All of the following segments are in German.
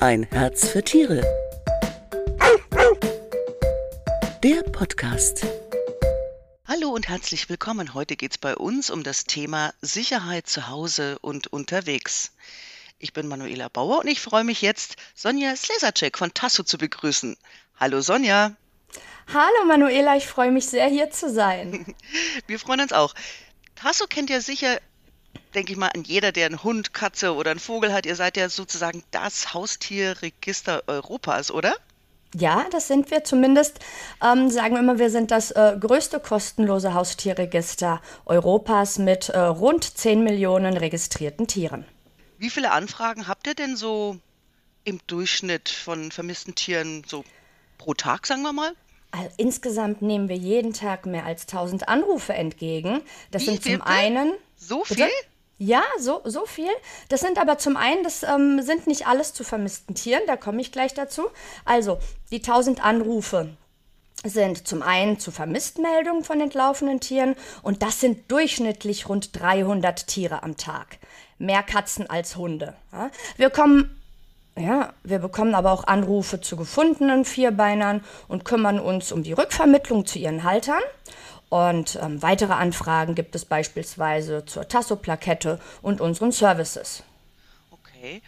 Ein Herz für Tiere. Der Podcast. Hallo und herzlich willkommen. Heute geht es bei uns um das Thema Sicherheit zu Hause und unterwegs. Ich bin Manuela Bauer und ich freue mich jetzt, Sonja Slesacek von Tasso zu begrüßen. Hallo Sonja. Hallo Manuela, ich freue mich sehr, hier zu sein. Wir freuen uns auch. Tasso kennt ja sicher, denke ich mal, an jeder, der einen Hund, Katze oder einen Vogel hat. Ihr seid ja sozusagen das Haustierregister Europas, oder? Ja, das sind wir zumindest. Ähm, sagen wir immer, wir sind das äh, größte kostenlose Haustierregister Europas mit äh, rund 10 Millionen registrierten Tieren. Wie viele Anfragen habt ihr denn so im Durchschnitt von vermissten Tieren so pro Tag, sagen wir mal? Also insgesamt nehmen wir jeden Tag mehr als 1000 Anrufe entgegen. Das Wie, sind zum bitte? einen. So viel? Bitte? Ja, so, so viel. Das sind aber zum einen, das ähm, sind nicht alles zu vermissten Tieren, da komme ich gleich dazu. Also, die 1000 Anrufe sind zum einen zu Vermisstmeldungen von entlaufenen Tieren und das sind durchschnittlich rund 300 Tiere am Tag mehr Katzen als Hunde. Ja? Wir kommen ja, wir bekommen aber auch Anrufe zu gefundenen Vierbeinern und kümmern uns um die Rückvermittlung zu ihren Haltern. Und ähm, weitere Anfragen gibt es beispielsweise zur Tasso-Plakette und unseren Services. Okay.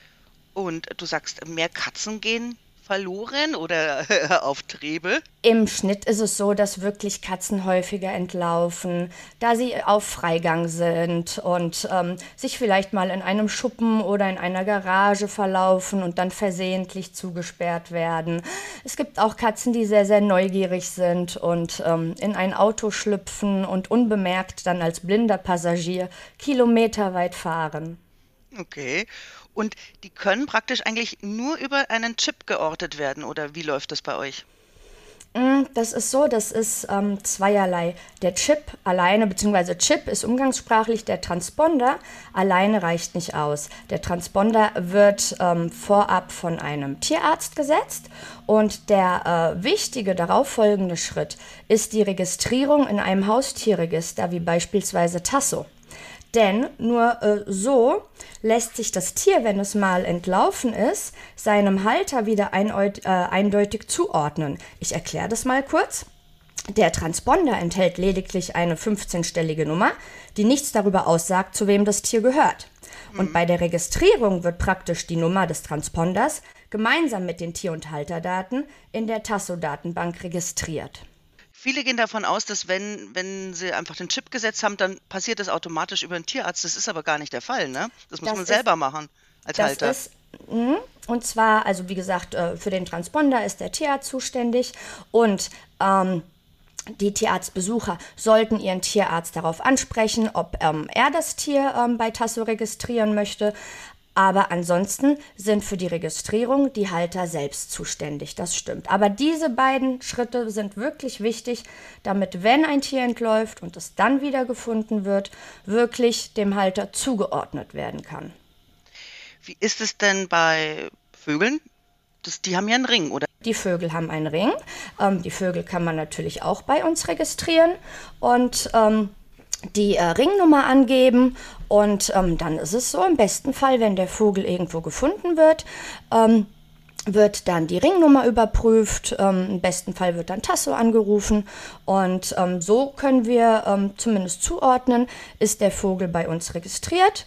Und du sagst, mehr Katzen gehen verloren oder auf Trebe? Im Schnitt ist es so, dass wirklich Katzen häufiger entlaufen, da sie auf Freigang sind und ähm, sich vielleicht mal in einem Schuppen oder in einer Garage verlaufen und dann versehentlich zugesperrt werden. Es gibt auch Katzen, die sehr, sehr neugierig sind und ähm, in ein Auto schlüpfen und unbemerkt dann als blinder Passagier kilometerweit fahren. Okay. Und die können praktisch eigentlich nur über einen Chip geortet werden, oder wie läuft das bei euch? Mm, das ist so, das ist ähm, zweierlei. Der Chip alleine, beziehungsweise Chip ist umgangssprachlich der Transponder, alleine reicht nicht aus. Der Transponder wird ähm, vorab von einem Tierarzt gesetzt und der äh, wichtige darauffolgende Schritt ist die Registrierung in einem Haustierregister, wie beispielsweise Tasso. Denn nur äh, so lässt sich das Tier, wenn es mal entlaufen ist, seinem Halter wieder äh, eindeutig zuordnen. Ich erkläre das mal kurz. Der Transponder enthält lediglich eine 15-stellige Nummer, die nichts darüber aussagt, zu wem das Tier gehört. Und mhm. bei der Registrierung wird praktisch die Nummer des Transponders gemeinsam mit den Tier- und Halterdaten in der Tasso-Datenbank registriert. Viele gehen davon aus, dass wenn, wenn sie einfach den Chip gesetzt haben, dann passiert das automatisch über den Tierarzt. Das ist aber gar nicht der Fall, ne? Das muss das man ist, selber machen als das Halter. Ist, mh, und zwar, also wie gesagt, äh, für den Transponder ist der Tierarzt zuständig und ähm, die Tierarztbesucher sollten ihren Tierarzt darauf ansprechen, ob ähm, er das Tier ähm, bei Tasso registrieren möchte. Aber ansonsten sind für die Registrierung die Halter selbst zuständig. Das stimmt. Aber diese beiden Schritte sind wirklich wichtig, damit, wenn ein Tier entläuft und es dann wieder gefunden wird, wirklich dem Halter zugeordnet werden kann. Wie ist es denn bei Vögeln? Das, die haben ja einen Ring, oder? Die Vögel haben einen Ring. Ähm, die Vögel kann man natürlich auch bei uns registrieren. Und ähm, die äh, Ringnummer angeben und ähm, dann ist es so, im besten Fall, wenn der Vogel irgendwo gefunden wird, ähm, wird dann die Ringnummer überprüft, ähm, im besten Fall wird dann Tasso angerufen und ähm, so können wir ähm, zumindest zuordnen, ist der Vogel bei uns registriert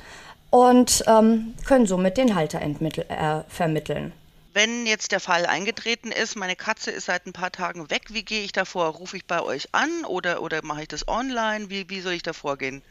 und ähm, können somit den Halter äh, vermitteln wenn jetzt der Fall eingetreten ist, meine Katze ist seit ein paar Tagen weg, wie gehe ich davor? Rufe ich bei euch an oder, oder mache ich das online? Wie, wie soll ich da vorgehen?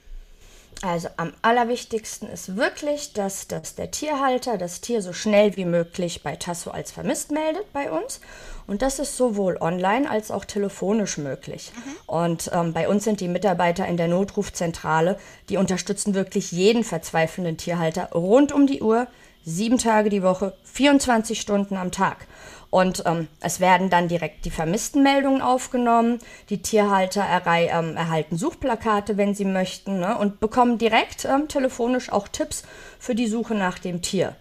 Also am allerwichtigsten ist wirklich, dass, dass der Tierhalter das Tier so schnell wie möglich bei Tasso als vermisst meldet bei uns. Und das ist sowohl online als auch telefonisch möglich. Mhm. Und ähm, bei uns sind die Mitarbeiter in der Notrufzentrale, die unterstützen wirklich jeden verzweifelnden Tierhalter rund um die Uhr sieben Tage die Woche, 24 Stunden am Tag. Und ähm, es werden dann direkt die Vermisstenmeldungen aufgenommen. Die Tierhalter ähm, erhalten Suchplakate, wenn sie möchten, ne, und bekommen direkt ähm, telefonisch auch Tipps für die Suche nach dem Tier.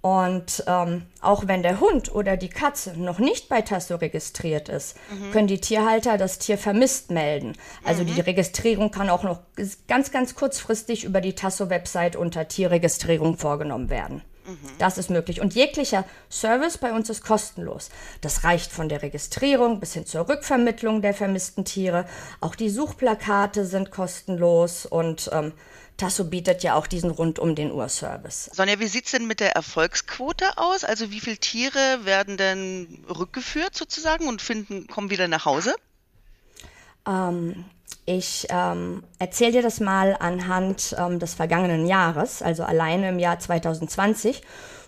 Und ähm, auch wenn der Hund oder die Katze noch nicht bei Tasso registriert ist, mhm. können die Tierhalter das Tier vermisst melden. Also mhm. die Registrierung kann auch noch ganz, ganz kurzfristig über die Tasso-Website unter Tierregistrierung vorgenommen werden. Das ist möglich. Und jeglicher Service bei uns ist kostenlos. Das reicht von der Registrierung bis hin zur Rückvermittlung der vermissten Tiere. Auch die Suchplakate sind kostenlos und ähm, Tasso bietet ja auch diesen rund um den Uhr Service. Sonja, wie sieht es denn mit der Erfolgsquote aus? Also wie viele Tiere werden denn rückgeführt sozusagen und finden, kommen wieder nach Hause? Ähm, ich ähm, erzähle dir das mal anhand ähm, des vergangenen Jahres, also alleine im Jahr 2020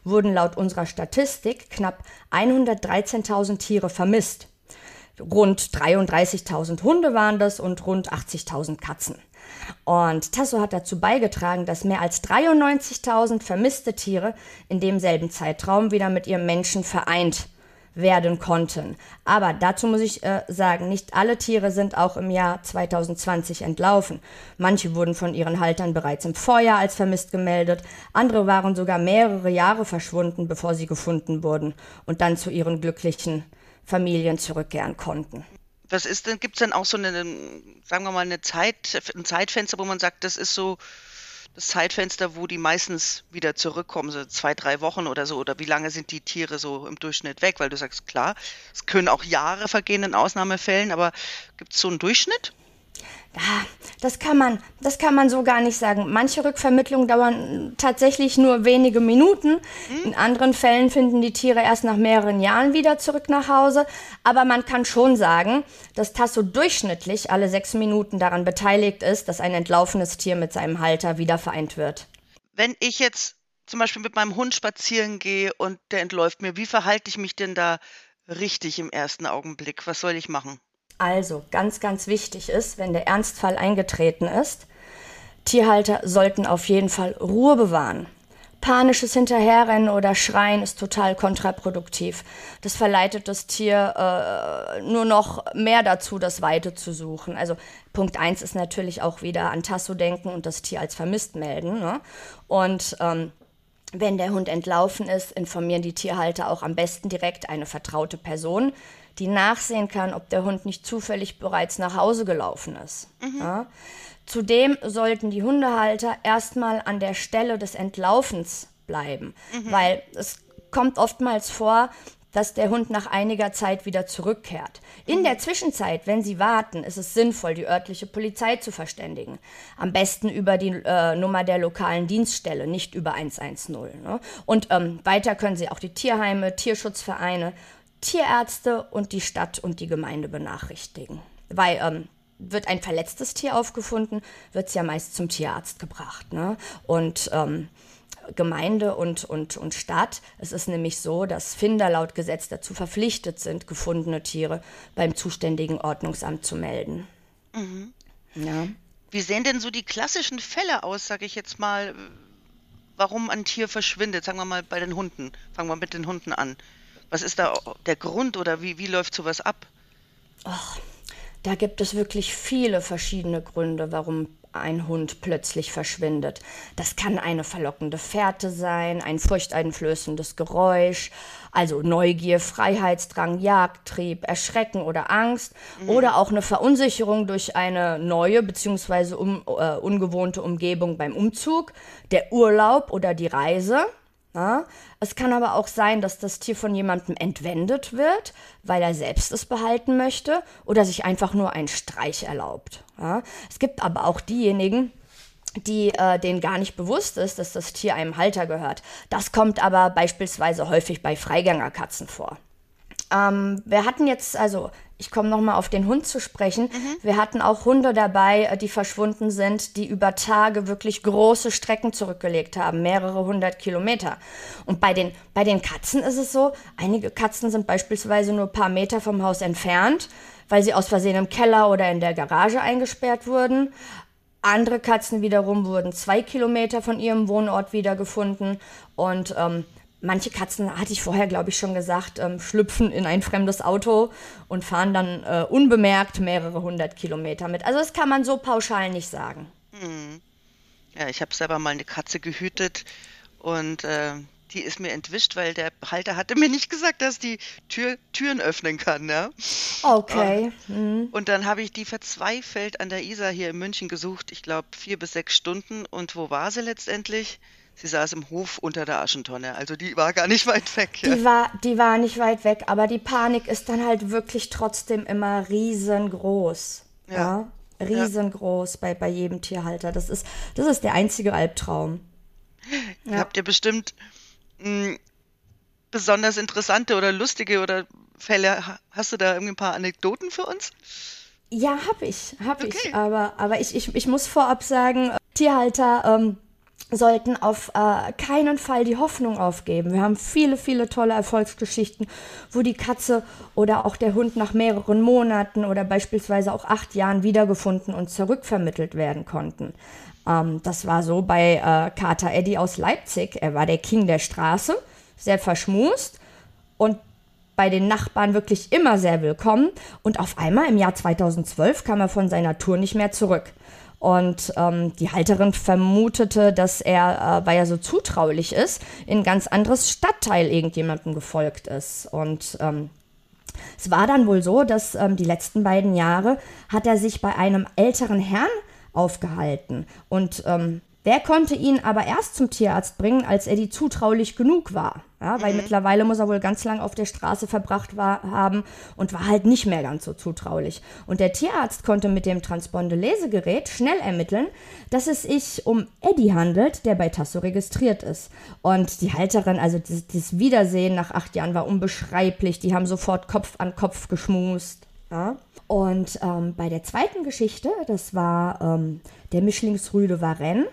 wurden laut unserer Statistik knapp 113.000 Tiere vermisst. Rund 33.000 Hunde waren das und rund 80.000 Katzen. Und Tasso hat dazu beigetragen, dass mehr als 93.000 vermisste Tiere in demselben Zeitraum wieder mit ihrem Menschen vereint werden konnten. Aber dazu muss ich äh, sagen, nicht alle Tiere sind auch im Jahr 2020 entlaufen. Manche wurden von ihren Haltern bereits im Vorjahr als vermisst gemeldet, andere waren sogar mehrere Jahre verschwunden, bevor sie gefunden wurden und dann zu ihren glücklichen Familien zurückkehren konnten. Was ist denn, gibt es denn auch so eine, sagen wir mal, eine Zeit, ein Zeitfenster, wo man sagt, das ist so das Zeitfenster, wo die meistens wieder zurückkommen, so zwei, drei Wochen oder so? Oder wie lange sind die Tiere so im Durchschnitt weg? Weil du sagst, klar, es können auch Jahre vergehen in Ausnahmefällen, aber gibt es so einen Durchschnitt? Das kann man, das kann man so gar nicht sagen. Manche Rückvermittlungen dauern tatsächlich nur wenige Minuten. In anderen Fällen finden die Tiere erst nach mehreren Jahren wieder zurück nach Hause. Aber man kann schon sagen, dass Tasso durchschnittlich alle sechs Minuten daran beteiligt ist, dass ein entlaufenes Tier mit seinem Halter wieder vereint wird. Wenn ich jetzt zum Beispiel mit meinem Hund spazieren gehe und der entläuft mir, wie verhalte ich mich denn da richtig im ersten Augenblick? Was soll ich machen? Also ganz, ganz wichtig ist, wenn der Ernstfall eingetreten ist, Tierhalter sollten auf jeden Fall Ruhe bewahren. Panisches Hinterherrennen oder Schreien ist total kontraproduktiv. Das verleitet das Tier äh, nur noch mehr dazu, das Weite zu suchen. Also Punkt 1 ist natürlich auch wieder an Tasso denken und das Tier als vermisst melden. Ne? Und ähm, wenn der Hund entlaufen ist, informieren die Tierhalter auch am besten direkt eine vertraute Person, die nachsehen kann, ob der Hund nicht zufällig bereits nach Hause gelaufen ist. Mhm. Ja? Zudem sollten die Hundehalter erstmal an der Stelle des Entlaufens bleiben, mhm. weil es kommt oftmals vor, dass der Hund nach einiger Zeit wieder zurückkehrt. In mhm. der Zwischenzeit, wenn Sie warten, ist es sinnvoll, die örtliche Polizei zu verständigen. Am besten über die äh, Nummer der lokalen Dienststelle, nicht über 110. Ne? Und ähm, weiter können Sie auch die Tierheime, Tierschutzvereine Tierärzte und die Stadt und die Gemeinde benachrichtigen. Weil ähm, wird ein verletztes Tier aufgefunden, wird es ja meist zum Tierarzt gebracht. Ne? Und ähm, Gemeinde und, und, und Stadt, es ist nämlich so, dass Finder laut Gesetz dazu verpflichtet sind, gefundene Tiere beim zuständigen Ordnungsamt zu melden. Mhm. Ja. Wie sehen denn so die klassischen Fälle aus, sage ich jetzt mal, warum ein Tier verschwindet? Sagen wir mal bei den Hunden. Fangen wir mit den Hunden an. Was ist da der Grund oder wie, wie läuft sowas ab? Ach, da gibt es wirklich viele verschiedene Gründe, warum ein Hund plötzlich verschwindet. Das kann eine verlockende Fährte sein, ein furchteinflößendes Geräusch, also Neugier, Freiheitsdrang, Jagdtrieb, Erschrecken oder Angst mhm. oder auch eine Verunsicherung durch eine neue bzw. Um, äh, ungewohnte Umgebung beim Umzug, der Urlaub oder die Reise. Ja? Es kann aber auch sein, dass das Tier von jemandem entwendet wird, weil er selbst es behalten möchte oder sich einfach nur einen Streich erlaubt. Ja? Es gibt aber auch diejenigen, die äh, denen gar nicht bewusst ist, dass das Tier einem Halter gehört. Das kommt aber beispielsweise häufig bei Freigängerkatzen vor. Ähm, wir hatten jetzt, also ich komme nochmal auf den Hund zu sprechen. Mhm. Wir hatten auch Hunde dabei, äh, die verschwunden sind, die über Tage wirklich große Strecken zurückgelegt haben, mehrere hundert Kilometer. Und bei den, bei den Katzen ist es so, einige Katzen sind beispielsweise nur ein paar Meter vom Haus entfernt, weil sie aus Versehen im Keller oder in der Garage eingesperrt wurden. Andere Katzen wiederum wurden zwei Kilometer von ihrem Wohnort wiedergefunden. Und ähm, manche Katzen, hatte ich vorher, glaube ich, schon gesagt, ähm, schlüpfen in ein fremdes Auto und fahren dann äh, unbemerkt mehrere hundert Kilometer mit. Also das kann man so pauschal nicht sagen. Hm. Ja, ich habe selber mal eine Katze gehütet und äh, die ist mir entwischt, weil der Halter hatte mir nicht gesagt, dass die Tür, Türen öffnen kann. Ne? Okay. Und, mhm. und dann habe ich die verzweifelt an der Isar hier in München gesucht, ich glaube vier bis sechs Stunden. Und wo war sie letztendlich? Sie saß im Hof unter der Aschentonne. Also die war gar nicht weit weg. Ja. Die, war, die war nicht weit weg, aber die Panik ist dann halt wirklich trotzdem immer riesengroß. Ja. ja? Riesengroß ja. bei, bei jedem Tierhalter. Das ist, das ist der einzige Albtraum. Ja. Habt ihr bestimmt mh, hm, besonders interessante oder lustige oder Fälle? Hast du da irgendwie ein paar Anekdoten für uns? Ja, habe ich, habe okay. ich. Aber, aber ich, ich, ich muss vorab sagen, Tierhalter ähm, sollten auf äh, keinen Fall die Hoffnung aufgeben. Wir haben viele, viele tolle Erfolgsgeschichten, wo die Katze oder auch der Hund nach mehreren Monaten oder beispielsweise auch acht Jahren wiedergefunden und zurückvermittelt werden konnten. Ähm, das war so bei äh, Kater Eddie aus Leipzig. Er war der King der Straße, sehr verschmust und bei den Nachbarn wirklich immer sehr willkommen. Und auf einmal im Jahr 2012 kam er von seiner Tour nicht mehr zurück. Und ähm, die Halterin vermutete, dass er, äh, weil er so zutraulich ist, in ein ganz anderes Stadtteil irgendjemandem gefolgt ist. Und ähm, es war dann wohl so, dass ähm, die letzten beiden Jahre hat er sich bei einem älteren Herrn aufgehalten. Und ähm, der konnte ihn aber erst zum Tierarzt bringen, als Eddie zutraulich genug war. Ja, weil mhm. mittlerweile muss er wohl ganz lang auf der Straße verbracht war, haben und war halt nicht mehr ganz so zutraulich. Und der Tierarzt konnte mit dem Transponde-Lesegerät schnell ermitteln, dass es sich um Eddie handelt, der bei Tasso registriert ist. Und die Halterin, also das, das Wiedersehen nach acht Jahren war unbeschreiblich. Die haben sofort Kopf an Kopf geschmust. Ja? Und ähm, bei der zweiten Geschichte, das war ähm, der Mischlingsrüde Varenne,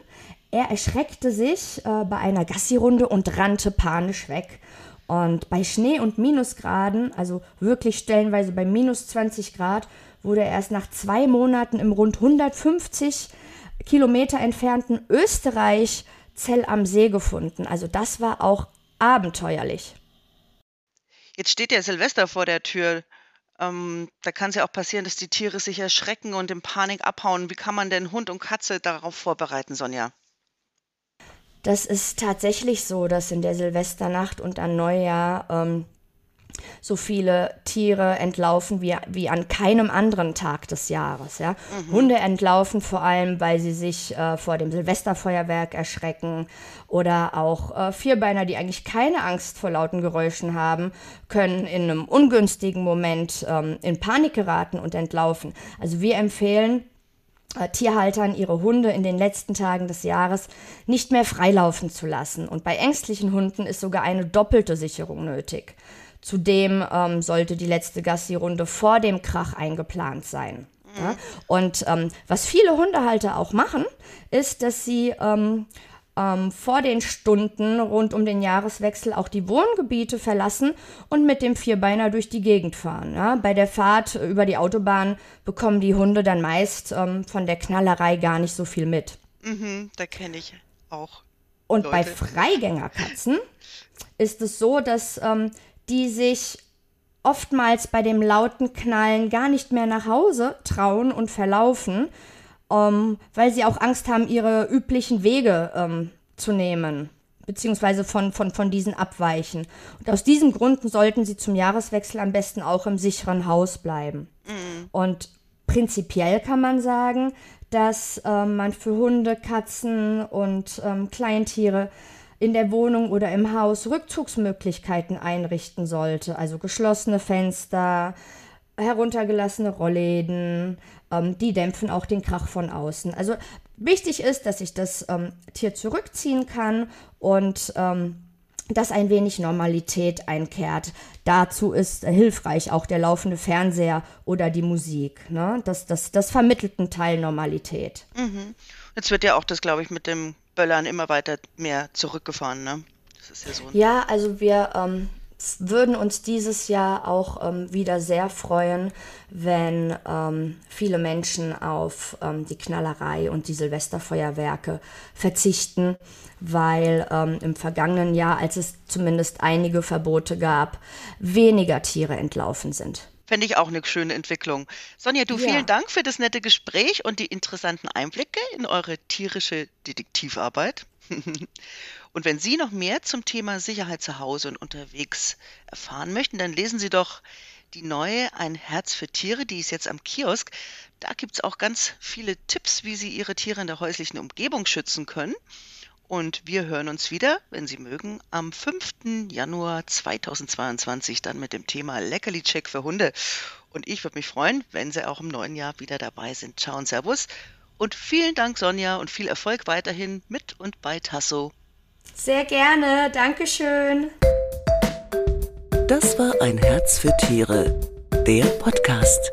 er erschreckte sich äh, bei einer Gassi-Runde und rannte panisch weg. Und bei Schnee und Minusgraden, also wirklich stellenweise bei minus 20 Grad, wurde er erst nach zwei Monaten im rund 150 Kilometer entfernten Österreich Zell am See gefunden. Also das war auch abenteuerlich. Jetzt steht ja Silvester vor der Tür. Ähm, da kann es ja auch passieren, dass die Tiere sich erschrecken und in Panik abhauen. Wie kann man denn Hund und Katze darauf vorbereiten, Sonja? Das ist tatsächlich so, dass in der Silvesternacht und an Neujahr ähm, so viele Tiere entlaufen wie, wie an keinem anderen Tag des Jahres. Ja? Mhm. Hunde entlaufen vor allem, weil sie sich äh, vor dem Silvesterfeuerwerk erschrecken oder auch äh, Vierbeiner, die eigentlich keine Angst vor lauten Geräuschen haben, können in einem ungünstigen Moment ähm, in Panik geraten und entlaufen. Also wir empfehlen, äh, Tierhaltern ihre Hunde in den letzten Tagen des Jahres nicht mehr freilaufen zu lassen. Und bei ängstlichen Hunden ist sogar eine doppelte Sicherung nötig. Zudem ähm, sollte die letzte Gassi-Runde vor dem Krach eingeplant sein. Ja? Mhm. Und ähm, was viele Hundehalter auch machen, ist, dass sie ähm, ähm, vor den Stunden rund um den Jahreswechsel auch die Wohngebiete verlassen und mit dem Vierbeiner durch die Gegend fahren. Ja? Bei der Fahrt über die Autobahn bekommen die Hunde dann meist ähm, von der Knallerei gar nicht so viel mit. Mhm, da kenne ich auch. Und Leute. bei Freigängerkatzen ist es so, dass ähm, die sich oftmals bei dem lauten Knallen gar nicht mehr nach Hause trauen und verlaufen um, weil sie auch Angst haben, ihre üblichen Wege um, zu nehmen, beziehungsweise von, von, von diesen abweichen. Und aus diesen Gründen sollten sie zum Jahreswechsel am besten auch im sicheren Haus bleiben. Mhm. Und prinzipiell kann man sagen, dass ähm, man für Hunde, Katzen und ähm, Kleintiere in der Wohnung oder im Haus Rückzugsmöglichkeiten einrichten sollte. Also geschlossene Fenster, heruntergelassene Rollläden, ähm, die dämpfen auch den Krach von außen. Also wichtig ist, dass sich das ähm, Tier zurückziehen kann und ähm, dass ein wenig Normalität einkehrt. Dazu ist äh, hilfreich auch der laufende Fernseher oder die Musik. Ne? Das, das, das vermittelt einen Teil Normalität. Mhm. Jetzt wird ja auch das, glaube ich, mit dem Böllern immer weiter mehr zurückgefahren. Ne? Ja, so ja, also wir ähm, würden uns dieses Jahr auch ähm, wieder sehr freuen, wenn ähm, viele Menschen auf ähm, die Knallerei und die Silvesterfeuerwerke verzichten, weil ähm, im vergangenen Jahr, als es zumindest einige Verbote gab, weniger Tiere entlaufen sind. Fände ich auch eine schöne Entwicklung. Sonja, du ja. vielen Dank für das nette Gespräch und die interessanten Einblicke in eure tierische Detektivarbeit. Und wenn Sie noch mehr zum Thema Sicherheit zu Hause und unterwegs erfahren möchten, dann lesen Sie doch die neue Ein Herz für Tiere, die ist jetzt am Kiosk. Da gibt es auch ganz viele Tipps, wie Sie Ihre Tiere in der häuslichen Umgebung schützen können. Und wir hören uns wieder, wenn Sie mögen, am 5. Januar 2022 dann mit dem Thema Leckerli-Check für Hunde. Und ich würde mich freuen, wenn Sie auch im neuen Jahr wieder dabei sind. Ciao und Servus. Und vielen Dank, Sonja, und viel Erfolg weiterhin mit und bei Tasso. Sehr gerne. Dankeschön. Das war ein Herz für Tiere, der Podcast.